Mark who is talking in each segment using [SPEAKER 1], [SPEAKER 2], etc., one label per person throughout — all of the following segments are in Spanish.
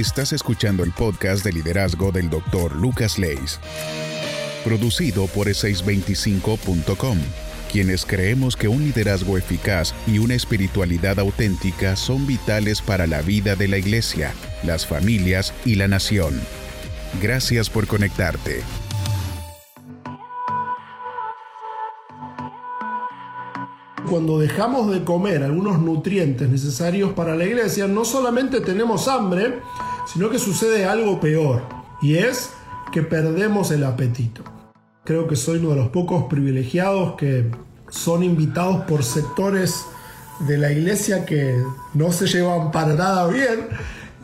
[SPEAKER 1] Estás escuchando el podcast de liderazgo del Dr. Lucas Leis, producido por e625.com, quienes creemos que un liderazgo eficaz y una espiritualidad auténtica son vitales para la vida de la iglesia, las familias y la nación. Gracias por conectarte.
[SPEAKER 2] Cuando dejamos de comer algunos nutrientes necesarios para la iglesia, no solamente tenemos hambre, sino que sucede algo peor, y es que perdemos el apetito. Creo que soy uno de los pocos privilegiados que son invitados por sectores de la iglesia que no se llevan para nada bien,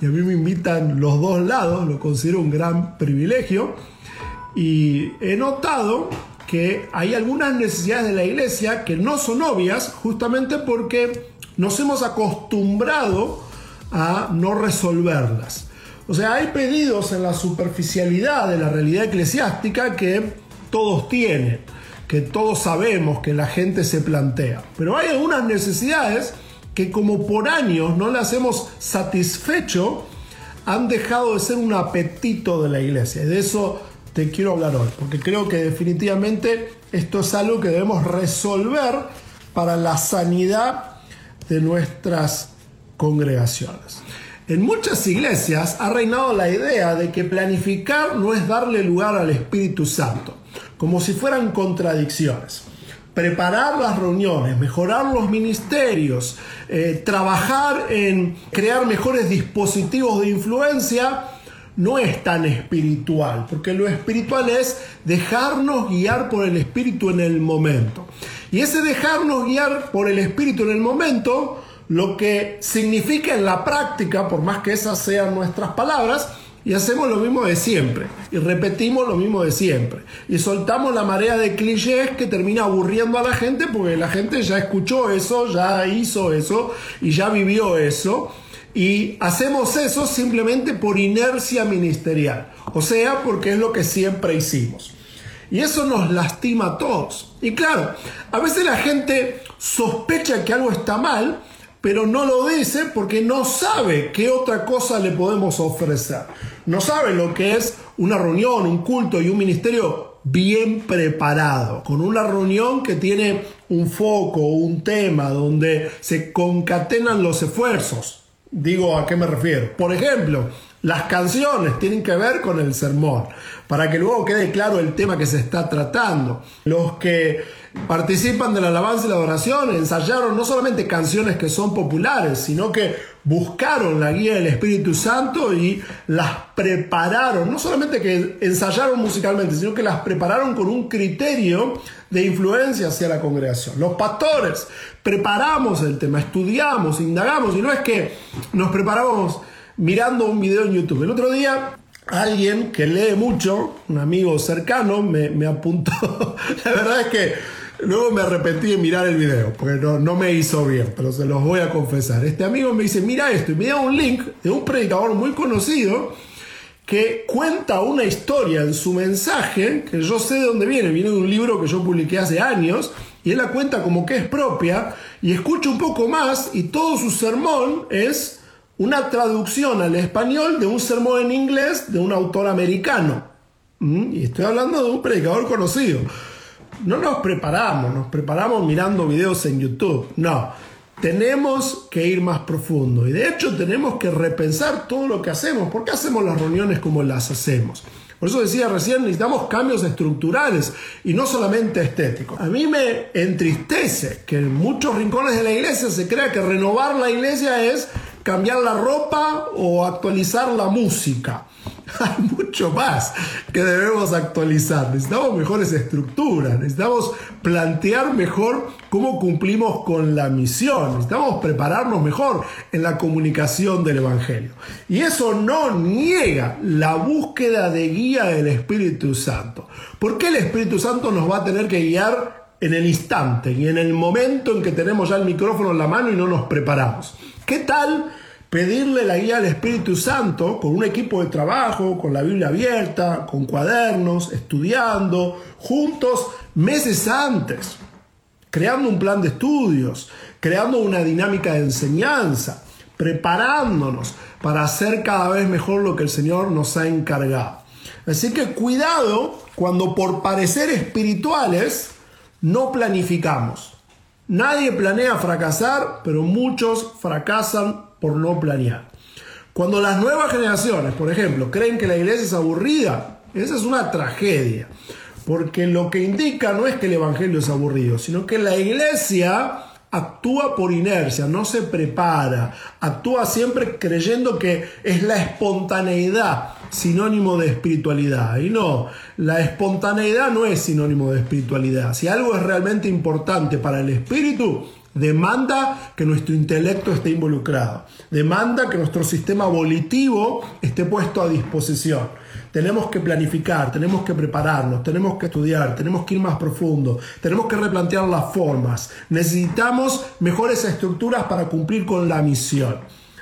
[SPEAKER 2] y a mí me invitan los dos lados, lo considero un gran privilegio, y he notado que hay algunas necesidades de la iglesia que no son obvias justamente porque nos hemos acostumbrado a no resolverlas. O sea, hay pedidos en la superficialidad de la realidad eclesiástica que todos tienen, que todos sabemos que la gente se plantea. Pero hay algunas necesidades que como por años no las hemos satisfecho, han dejado de ser un apetito de la iglesia. De eso te quiero hablar hoy, porque creo que definitivamente esto es algo que debemos resolver para la sanidad de nuestras congregaciones. En muchas iglesias ha reinado la idea de que planificar no es darle lugar al Espíritu Santo, como si fueran contradicciones. Preparar las reuniones, mejorar los ministerios, eh, trabajar en crear mejores dispositivos de influencia, no es tan espiritual, porque lo espiritual es dejarnos guiar por el Espíritu en el momento. Y ese dejarnos guiar por el Espíritu en el momento, lo que significa en la práctica, por más que esas sean nuestras palabras, y hacemos lo mismo de siempre, y repetimos lo mismo de siempre, y soltamos la marea de clichés que termina aburriendo a la gente porque la gente ya escuchó eso, ya hizo eso, y ya vivió eso y hacemos eso simplemente por inercia ministerial, o sea, porque es lo que siempre hicimos. Y eso nos lastima a todos. Y claro, a veces la gente sospecha que algo está mal, pero no lo dice porque no sabe qué otra cosa le podemos ofrecer. No sabe lo que es una reunión, un culto y un ministerio bien preparado, con una reunión que tiene un foco, un tema, donde se concatenan los esfuerzos, Digo, ¿a qué me refiero? Por ejemplo, las canciones tienen que ver con el sermón, para que luego quede claro el tema que se está tratando. Los que participan de la alabanza y la adoración ensayaron no solamente canciones que son populares, sino que buscaron la guía del Espíritu Santo y las prepararon, no solamente que ensayaron musicalmente, sino que las prepararon con un criterio de influencia hacia la congregación. Los pastores preparamos el tema, estudiamos, indagamos, y no es que nos preparamos mirando un video en YouTube. El otro día alguien que lee mucho, un amigo cercano, me, me apuntó, la verdad es que Luego me arrepentí de mirar el video, porque no, no, me hizo bien, pero se los voy a confesar. Este amigo me dice, mira esto, y me da un link de un predicador muy conocido que cuenta una historia en su mensaje, que yo sé de dónde viene, viene de un libro que yo publiqué hace años, y él la cuenta como que es propia, y escucho un poco más, y todo su sermón es una traducción al español de un sermón en inglés de un autor americano. ¿Mm? Y estoy hablando de un predicador conocido no nos preparamos, nos preparamos mirando videos en YouTube. No, tenemos que ir más profundo y de hecho tenemos que repensar todo lo que hacemos. ¿Por qué hacemos las reuniones como las hacemos? Por eso decía recién, necesitamos cambios estructurales y no solamente estéticos. A mí me entristece que en muchos rincones de la iglesia se crea que renovar la iglesia es cambiar la ropa o actualizar la música. hay mucho más que debemos actualizar. Necesitamos mejores estructuras, necesitamos plantear mejor cómo cumplimos con la misión, necesitamos prepararnos mejor en la comunicación del Evangelio. Y eso no niega la búsqueda de guía del Espíritu Santo. ¿Por qué el Espíritu Santo nos va a tener que guiar en el instante y en el momento en que tenemos ya el micrófono en la mano y no nos preparamos? ¿Qué tal? Pedirle la guía al Espíritu Santo con un equipo de trabajo, con la Biblia abierta, con cuadernos, estudiando, juntos meses antes, creando un plan de estudios, creando una dinámica de enseñanza, preparándonos para hacer cada vez mejor lo que el Señor nos ha encargado. Así que cuidado cuando por parecer espirituales no planificamos. Nadie planea fracasar, pero muchos fracasan por no planear. Cuando las nuevas generaciones, por ejemplo, creen que la iglesia es aburrida, esa es una tragedia. Porque lo que indica no es que el Evangelio es aburrido, sino que la iglesia actúa por inercia, no se prepara, actúa siempre creyendo que es la espontaneidad sinónimo de espiritualidad. Y no, la espontaneidad no es sinónimo de espiritualidad. Si algo es realmente importante para el espíritu, demanda que nuestro intelecto esté involucrado, demanda que nuestro sistema volitivo esté puesto a disposición. Tenemos que planificar, tenemos que prepararnos, tenemos que estudiar, tenemos que ir más profundo, tenemos que replantear las formas. Necesitamos mejores estructuras para cumplir con la misión.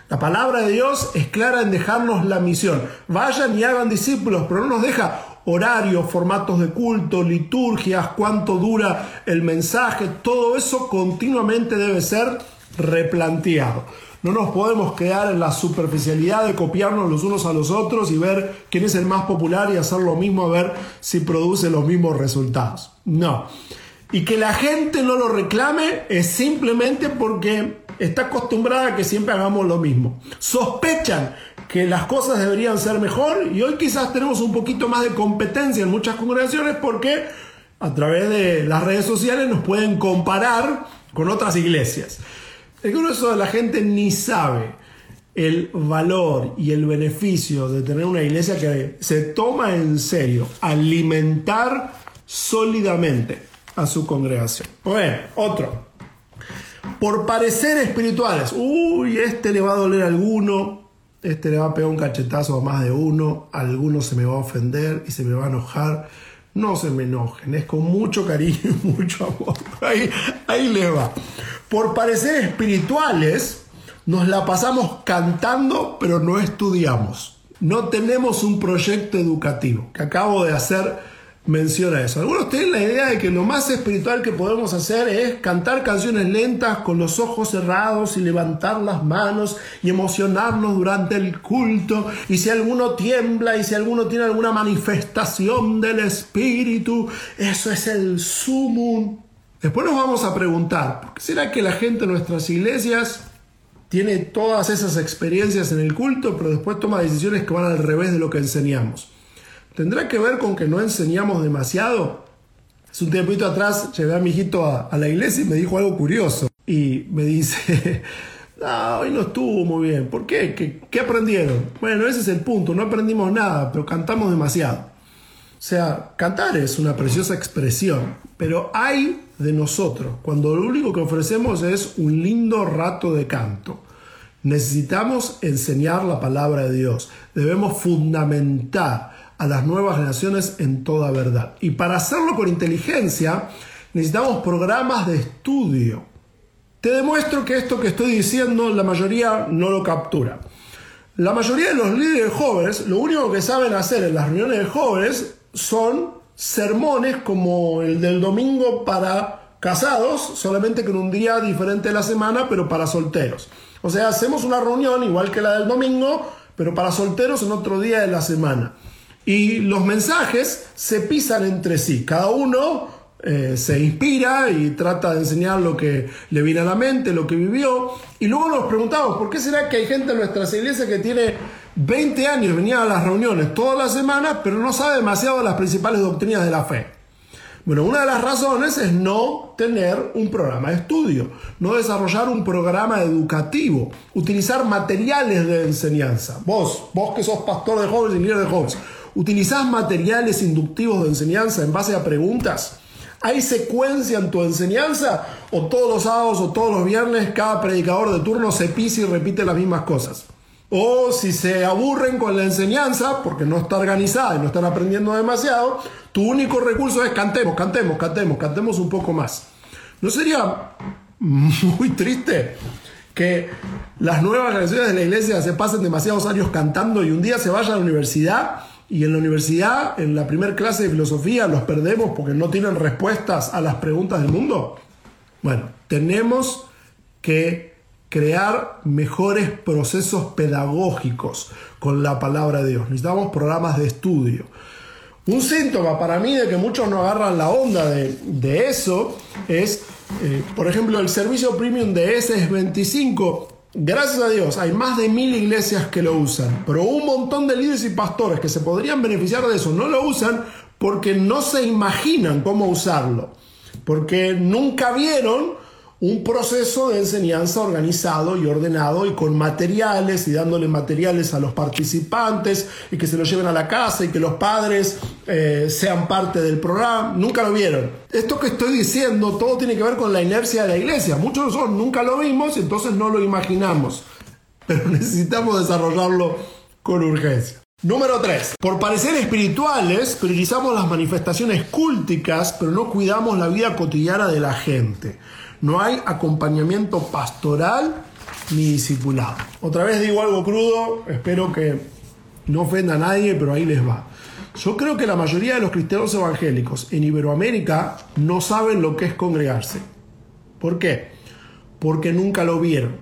[SPEAKER 2] La palabra de Dios es clara en dejarnos la misión. Vayan y hagan discípulos, pero no nos deja horarios, formatos de culto, liturgias, cuánto dura el mensaje, todo eso continuamente debe ser replanteado. No nos podemos quedar en la superficialidad de copiarnos los unos a los otros y ver quién es el más popular y hacer lo mismo a ver si produce los mismos resultados. No. Y que la gente no lo reclame es simplemente porque está acostumbrada a que siempre hagamos lo mismo. Sospechan que las cosas deberían ser mejor y hoy quizás tenemos un poquito más de competencia en muchas congregaciones porque a través de las redes sociales nos pueden comparar con otras iglesias. El grueso de la gente ni sabe el valor y el beneficio de tener una iglesia que se toma en serio alimentar sólidamente a su congregación. Bueno, otro. Por parecer espirituales. Uy, este le va a doler a alguno, este le va a pegar un cachetazo a más de uno, alguno se me va a ofender y se me va a enojar. No se me enojen, es con mucho cariño y mucho amor. Ahí, ahí le va. Por parecer espirituales, nos la pasamos cantando, pero no estudiamos. No tenemos un proyecto educativo que acabo de hacer menciona eso. Algunos tienen la idea de que lo más espiritual que podemos hacer es cantar canciones lentas con los ojos cerrados y levantar las manos y emocionarnos durante el culto. Y si alguno tiembla y si alguno tiene alguna manifestación del espíritu, eso es el sumum. Después nos vamos a preguntar, ¿por qué será que la gente en nuestras iglesias tiene todas esas experiencias en el culto, pero después toma decisiones que van al revés de lo que enseñamos? ¿Tendrá que ver con que no enseñamos demasiado? Hace un tiempito atrás llevé a mi hijito a, la iglesia y me dijo algo curioso. Y me dice, no, hoy no estuvo muy bien. ¿Por qué? ¿Qué, ¿Qué aprendieron? Bueno, ese es el punto. No aprendimos nada, pero cantamos demasiado. O sea, cantar es una preciosa expresión, pero hay de nosotros cuando lo único que ofrecemos es un lindo rato de canto. Necesitamos enseñar la palabra de Dios. Debemos fundamentar a las nuevas generaciones en toda verdad. Y para hacerlo con inteligencia necesitamos programas de estudio. Te demuestro que esto que estoy diciendo la mayoría no lo captura. La mayoría de los líderes jóvenes lo único que saben hacer en las reuniones de jóvenes son sermones como el del domingo para casados, solamente con un día diferente de la semana, pero para solteros. O sea, hacemos una reunión igual que la del domingo, pero para solteros en otro día de la semana. Y los mensajes se pisan entre sí. Cada uno eh, se inspira y trata de enseñar lo que le viene a la mente, lo que vivió. Y luego nos preguntamos, ¿por qué será que hay gente en nuestras iglesias que tiene 20 años, venía a las reuniones todas las semanas, pero no sabe demasiado de las principales doctrinas de la fe? Bueno, una de las razones es no tener un programa de estudio, no desarrollar un programa educativo, utilizar materiales de enseñanza. Vos, vos que sos pastor de jóvenes y líder de jóvenes, ¿utilizás materiales inductivos de enseñanza en base a preguntas? ¿Hay secuencia en tu enseñanza? ¿O todos los sábados o todos los viernes cada predicador de turno se pisa y repite las mismas cosas? O si se aburren con la enseñanza porque no está organizada y no están aprendiendo demasiado, tu único recurso es cantemos, cantemos, cantemos, cantemos un poco más. ¿No sería muy triste que las nuevas generaciones de la iglesia se pasen demasiados años cantando y un día se vayan a la universidad y en la universidad, en la primera clase de filosofía, los perdemos porque no tienen respuestas a las preguntas del mundo? Bueno, tenemos que crear mejores procesos pedagógicos con la palabra de Dios. Necesitamos programas de estudio. Un síntoma para mí de que muchos no agarran la onda de, eso es, eh, por ejemplo, el servicio premium de S25 Gracias a Dios, hay más de mil iglesias que lo usan, pero un montón de líderes y pastores que se podrían beneficiar de eso no lo usan porque no se imaginan cómo usarlo, porque nunca vieron un proceso de enseñanza organizado y ordenado y con materiales y dándole materiales a los participantes y que se lo lleven a la casa y que los padres eh, sean parte del programa. Nunca lo vieron. Esto que estoy diciendo todo tiene que ver con la inercia de la iglesia. Muchos de nosotros nunca lo vimos entonces no lo imaginamos. Pero necesitamos desarrollarlo con urgencia. Número 3. Por parecer espirituales, priorizamos las manifestaciones cúlticas, pero no cuidamos la vida cotidiana de la gente. No hay acompañamiento pastoral ni discipulado. Otra vez digo algo crudo, espero que no ofenda a nadie, pero ahí les va. Yo creo que la mayoría de los cristianos evangélicos en Iberoamérica no saben lo que es congregarse. ¿Por qué? Porque nunca lo vieron,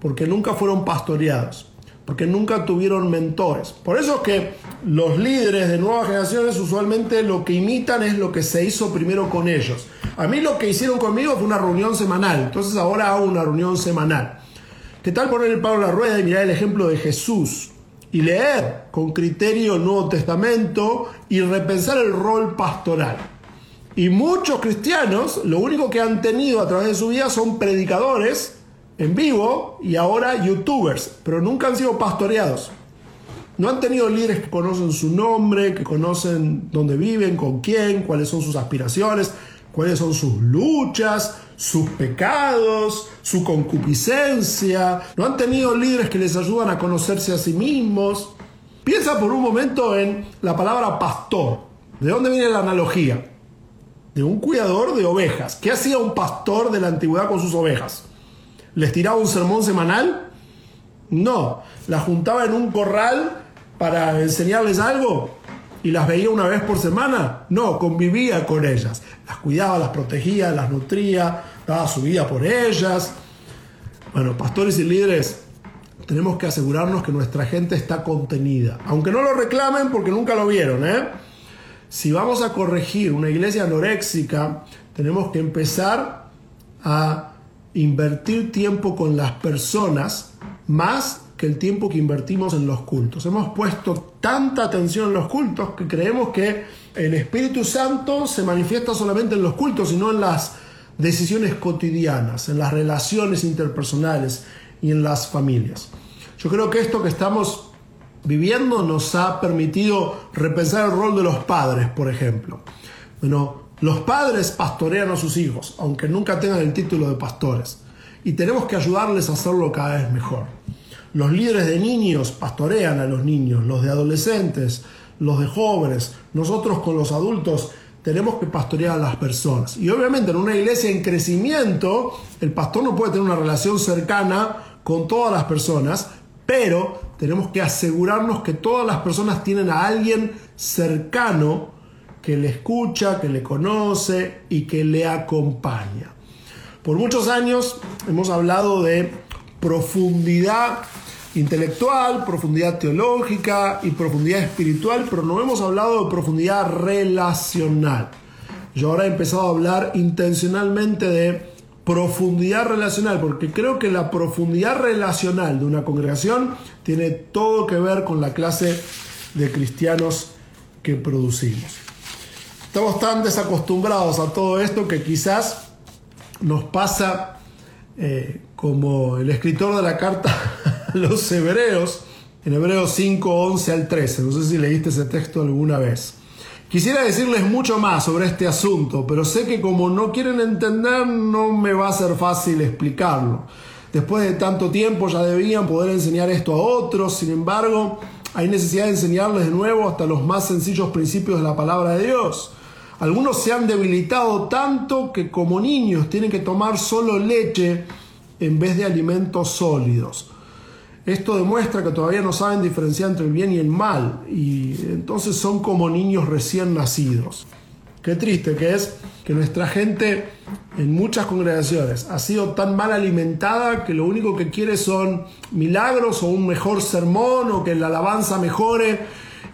[SPEAKER 2] porque nunca fueron pastoreados, porque nunca tuvieron mentores. Por eso es que los líderes de nuevas generaciones usualmente lo que imitan es lo que se hizo primero con ellos. A mí lo que hicieron conmigo fue una reunión semanal, entonces ahora hago una reunión semanal. ¿Qué tal poner el palo en la rueda y mirar el ejemplo de Jesús? Y leer con criterio el Nuevo Testamento y repensar el rol pastoral. Y muchos cristianos lo único que han tenido a través de su vida son predicadores en vivo y ahora youtubers, pero nunca han sido pastoreados. No han tenido líderes que conocen su nombre, que conocen dónde viven, con quién, cuáles son sus aspiraciones, cuáles son sus luchas, sus pecados, su concupiscencia. No han tenido líderes que les ayudan a conocerse a sí mismos. Piensa por un momento en la palabra pastor. ¿De dónde viene la analogía? De un cuidador de ovejas. ¿Qué hacía un pastor de la antigüedad con sus ovejas? ¿Les tiraba un sermón semanal? No. ¿Las juntaba en un corral para enseñarles algo? Y las veía una vez por semana. No, convivía con ellas. Las cuidaba, las protegía, las nutría, daba su vida por ellas. Bueno, pastores y líderes, tenemos que asegurarnos que nuestra gente está contenida. Aunque no lo reclamen porque nunca lo vieron, ¿eh? Si vamos a corregir una iglesia anoréxica, tenemos que empezar a invertir tiempo con las personas más que el tiempo que invertimos en los cultos. Hemos puesto tanta atención en los cultos que creemos que el Espíritu Santo se manifiesta solamente en los cultos y no en las decisiones cotidianas, en las relaciones interpersonales y en las familias. Yo creo que esto que estamos viviendo nos ha permitido repensar el rol de los padres, por ejemplo. Bueno, los padres pastorean a sus hijos, aunque nunca tengan el título de pastores, y tenemos que ayudarles a hacerlo cada vez mejor. Los líderes de niños pastorean a los niños, los de adolescentes, los de jóvenes. Nosotros con los adultos tenemos que pastorear a las personas. Y obviamente en una iglesia en crecimiento, el pastor no puede tener una relación cercana con todas las personas, pero tenemos que asegurarnos que todas las personas tienen a alguien cercano que le escucha, que le conoce y que le acompaña. Por muchos años hemos hablado de profundidad intelectual, profundidad teológica y profundidad espiritual, pero no hemos hablado de profundidad relacional. Yo ahora he empezado a hablar intencionalmente de profundidad relacional, porque creo que la profundidad relacional de una congregación tiene todo que ver con la clase de cristianos que producimos. Estamos tan desacostumbrados a todo esto que quizás nos pasa eh, como el escritor de la carta los hebreos, en Hebreos 5, 11 al 13. No sé si leíste ese texto alguna vez. Quisiera decirles mucho más sobre este asunto, pero sé que como no quieren entender no me va a ser fácil explicarlo. Después de tanto tiempo ya debían poder enseñar esto a otros, sin embargo, hay necesidad de enseñarles de nuevo hasta los más sencillos principios de la palabra de Dios. Algunos se han debilitado tanto que como niños tienen que tomar solo leche en vez de alimentos sólidos. Esto demuestra que todavía no saben diferenciar entre el bien y el mal y entonces son como niños recién nacidos. Qué triste que es que nuestra gente en muchas congregaciones ha sido tan mal alimentada que lo único que quiere son milagros o un mejor sermón o que la alabanza mejore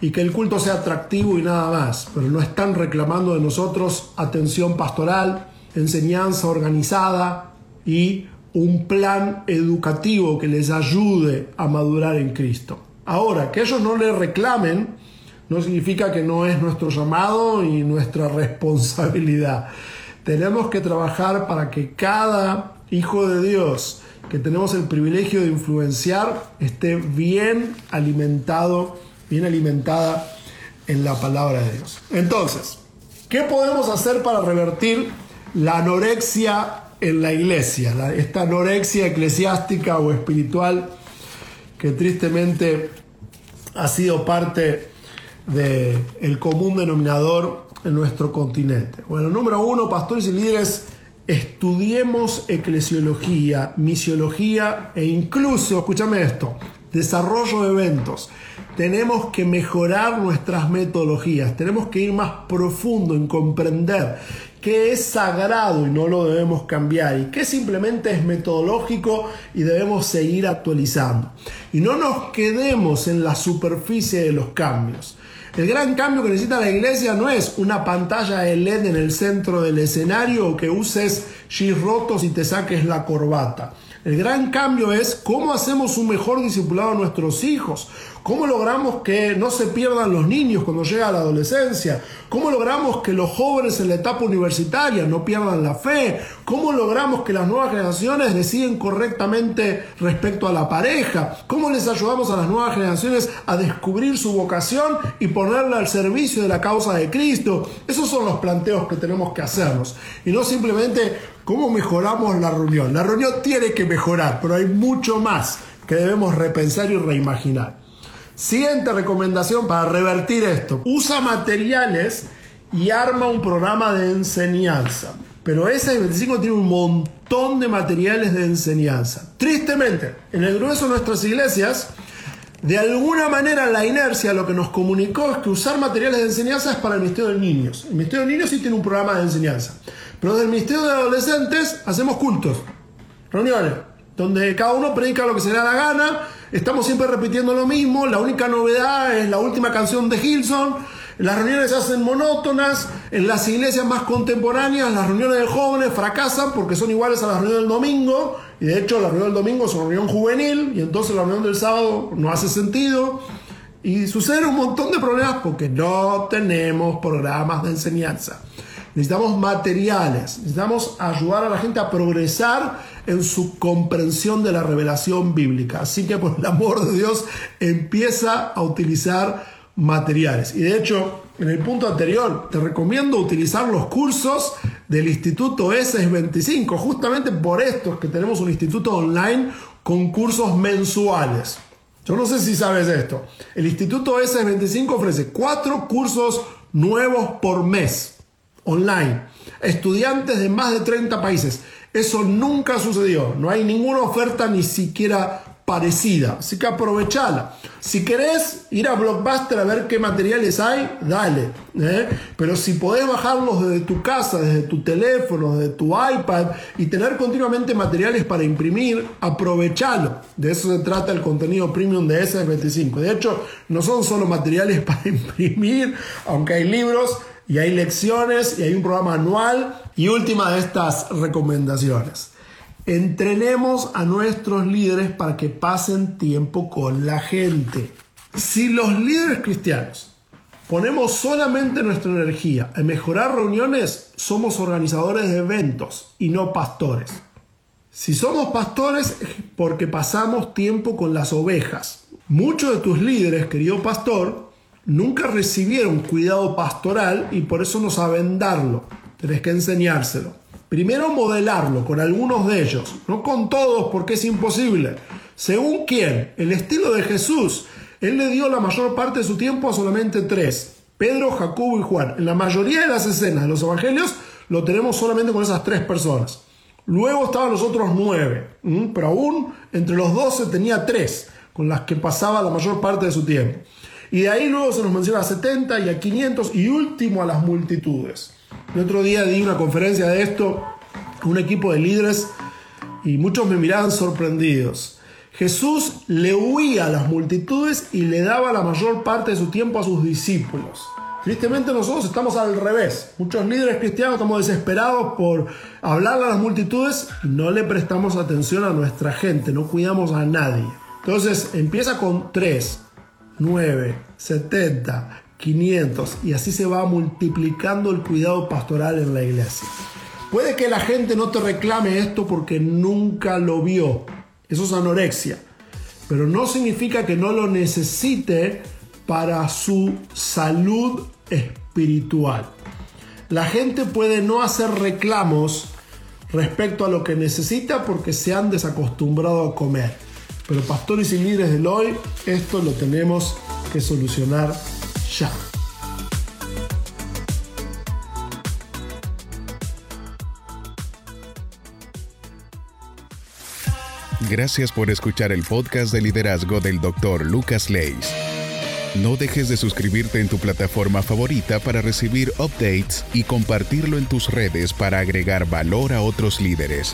[SPEAKER 2] y que el culto sea atractivo y nada más, pero no están reclamando de nosotros atención pastoral, enseñanza organizada y un plan educativo que les ayude a madurar en Cristo. Ahora, que ellos no le reclamen no significa que no es nuestro llamado y nuestra responsabilidad. Tenemos que trabajar para que cada hijo de Dios que tenemos el privilegio de influenciar esté bien alimentado bien alimentada en la palabra de Dios. Entonces, ¿qué podemos hacer para revertir la anorexia en la iglesia? esta anorexia eclesiástica o espiritual que tristemente ha sido parte del el común denominador en nuestro continente. Bueno, número uno, pastores y líderes, estudiemos eclesiología, misiología e incluso, escúchame esto, desarrollo de eventos. Tenemos que mejorar nuestras metodologías, tenemos que ir más profundo en comprender qué es sagrado y no lo debemos cambiar y qué simplemente es metodológico y debemos seguir actualizando. Y no nos quedemos en la superficie de los cambios. El gran cambio que necesita la iglesia no es una pantalla LED en el centro del escenario o que uses G rotos y te saques la corbata. El gran cambio es cómo hacemos un mejor discipulado a nuestros hijos, cómo logramos que no se pierdan los niños cuando llega la adolescencia, cómo logramos que los jóvenes en la etapa universitaria no pierdan la fe, cómo logramos que las nuevas generaciones deciden correctamente respecto a la pareja, cómo les ayudamos a las nuevas generaciones a descubrir su vocación y ponerla al servicio de la causa de Cristo. Esos son los planteos que tenemos que hacernos y no simplemente ¿Cómo mejoramos la reunión? La reunión tiene que mejorar, pero hay mucho más que debemos repensar y reimaginar. Siguiente recomendación para revertir esto. Usa materiales y arma un programa de enseñanza. Pero ese 25 tiene un montón de materiales de enseñanza. Tristemente, en el grueso de nuestras iglesias, de alguna manera la inercia lo que nos comunicó es que usar materiales de enseñanza es para el Ministerio de Niños. El Ministerio de Niños sí tiene un programa de enseñanza. Pero del Ministerio de Adolescentes hacemos cultos, reuniones, donde cada uno predica lo que se le da la gana, estamos siempre repitiendo lo mismo, la única novedad es la última canción de Hilson, las reuniones se hacen monótonas, en las iglesias más contemporáneas las reuniones de jóvenes fracasan porque son iguales a las reuniones del domingo, y de hecho la reunión del domingo es una reunión juvenil, y entonces la reunión del sábado no hace sentido. Y suceden un montón de problemas porque no tenemos programas de enseñanza necesitamos materiales, necesitamos ayudar a la gente a progresar en su comprensión de la revelación bíblica. Así que por el amor de Dios empieza a utilizar materiales. Y de hecho, en el punto anterior, te recomiendo utilizar los cursos del Instituto S25, justamente por esto que tenemos un instituto online con cursos mensuales. Yo no sé si sabes esto. El Instituto S25 ofrece cuatro cursos nuevos por mes online. Estudiantes de más de 30 países. Eso nunca sucedió. No hay ninguna oferta ni siquiera Así que aprovechala. Si querés ir a Blockbuster a ver qué materiales hay, dale. ¿eh? Pero si podés bajarlos desde tu casa, desde tu teléfono, desde tu iPad y tener continuamente materiales para imprimir, aprovechalo. De eso se trata el contenido premium de S25. De hecho, no son solo materiales para imprimir, aunque hay libros y hay lecciones y hay un programa anual. Y última de estas recomendaciones. Entrenemos a nuestros líderes para que pasen tiempo con la gente. Si los líderes cristianos ponemos solamente nuestra energía en mejorar reuniones, somos organizadores de eventos y no pastores. Si somos pastores, es porque pasamos tiempo con las ovejas. Muchos de tus líderes, querido pastor, nunca recibieron cuidado pastoral y por eso no saben darlo. Tenés que enseñárselo. Primero modelarlo con algunos de ellos, no con todos porque es imposible. Según quién, el estilo de Jesús, él le dio la mayor parte de su tiempo a solamente tres, Pedro, Jacobo y Juan. En la mayoría de las escenas de los evangelios lo tenemos solamente con esas tres personas. Luego estaban los otros nueve, pero aún entre los doce tenía tres con las que pasaba la mayor parte de su tiempo. Y de ahí luego se nos menciona a 70 y a 500 y último a las multitudes. El otro día di una conferencia de esto un equipo de líderes y muchos me miraban sorprendidos. Jesús le huía a las multitudes y le daba la mayor parte de su tiempo a sus discípulos. Tristemente nosotros estamos al revés. Muchos líderes cristianos estamos desesperados por hablarle a las multitudes y no le prestamos atención a nuestra gente, no cuidamos a nadie. Entonces empieza con 3, 9, 70, 500 y así se va multiplicando el cuidado pastoral en la iglesia. Puede que la gente no te reclame esto porque nunca lo vio. Eso es anorexia. Pero no significa que no lo necesite para su salud espiritual. La gente puede no hacer reclamos respecto a lo que necesita porque se han desacostumbrado a comer. Pero pastores y líderes del hoy, esto lo tenemos que solucionar ya.
[SPEAKER 1] Gracias por escuchar el podcast de liderazgo del Dr. Lucas Leis. No dejes de suscribirte en tu plataforma favorita para recibir updates y compartirlo en tus redes para agregar valor a otros líderes.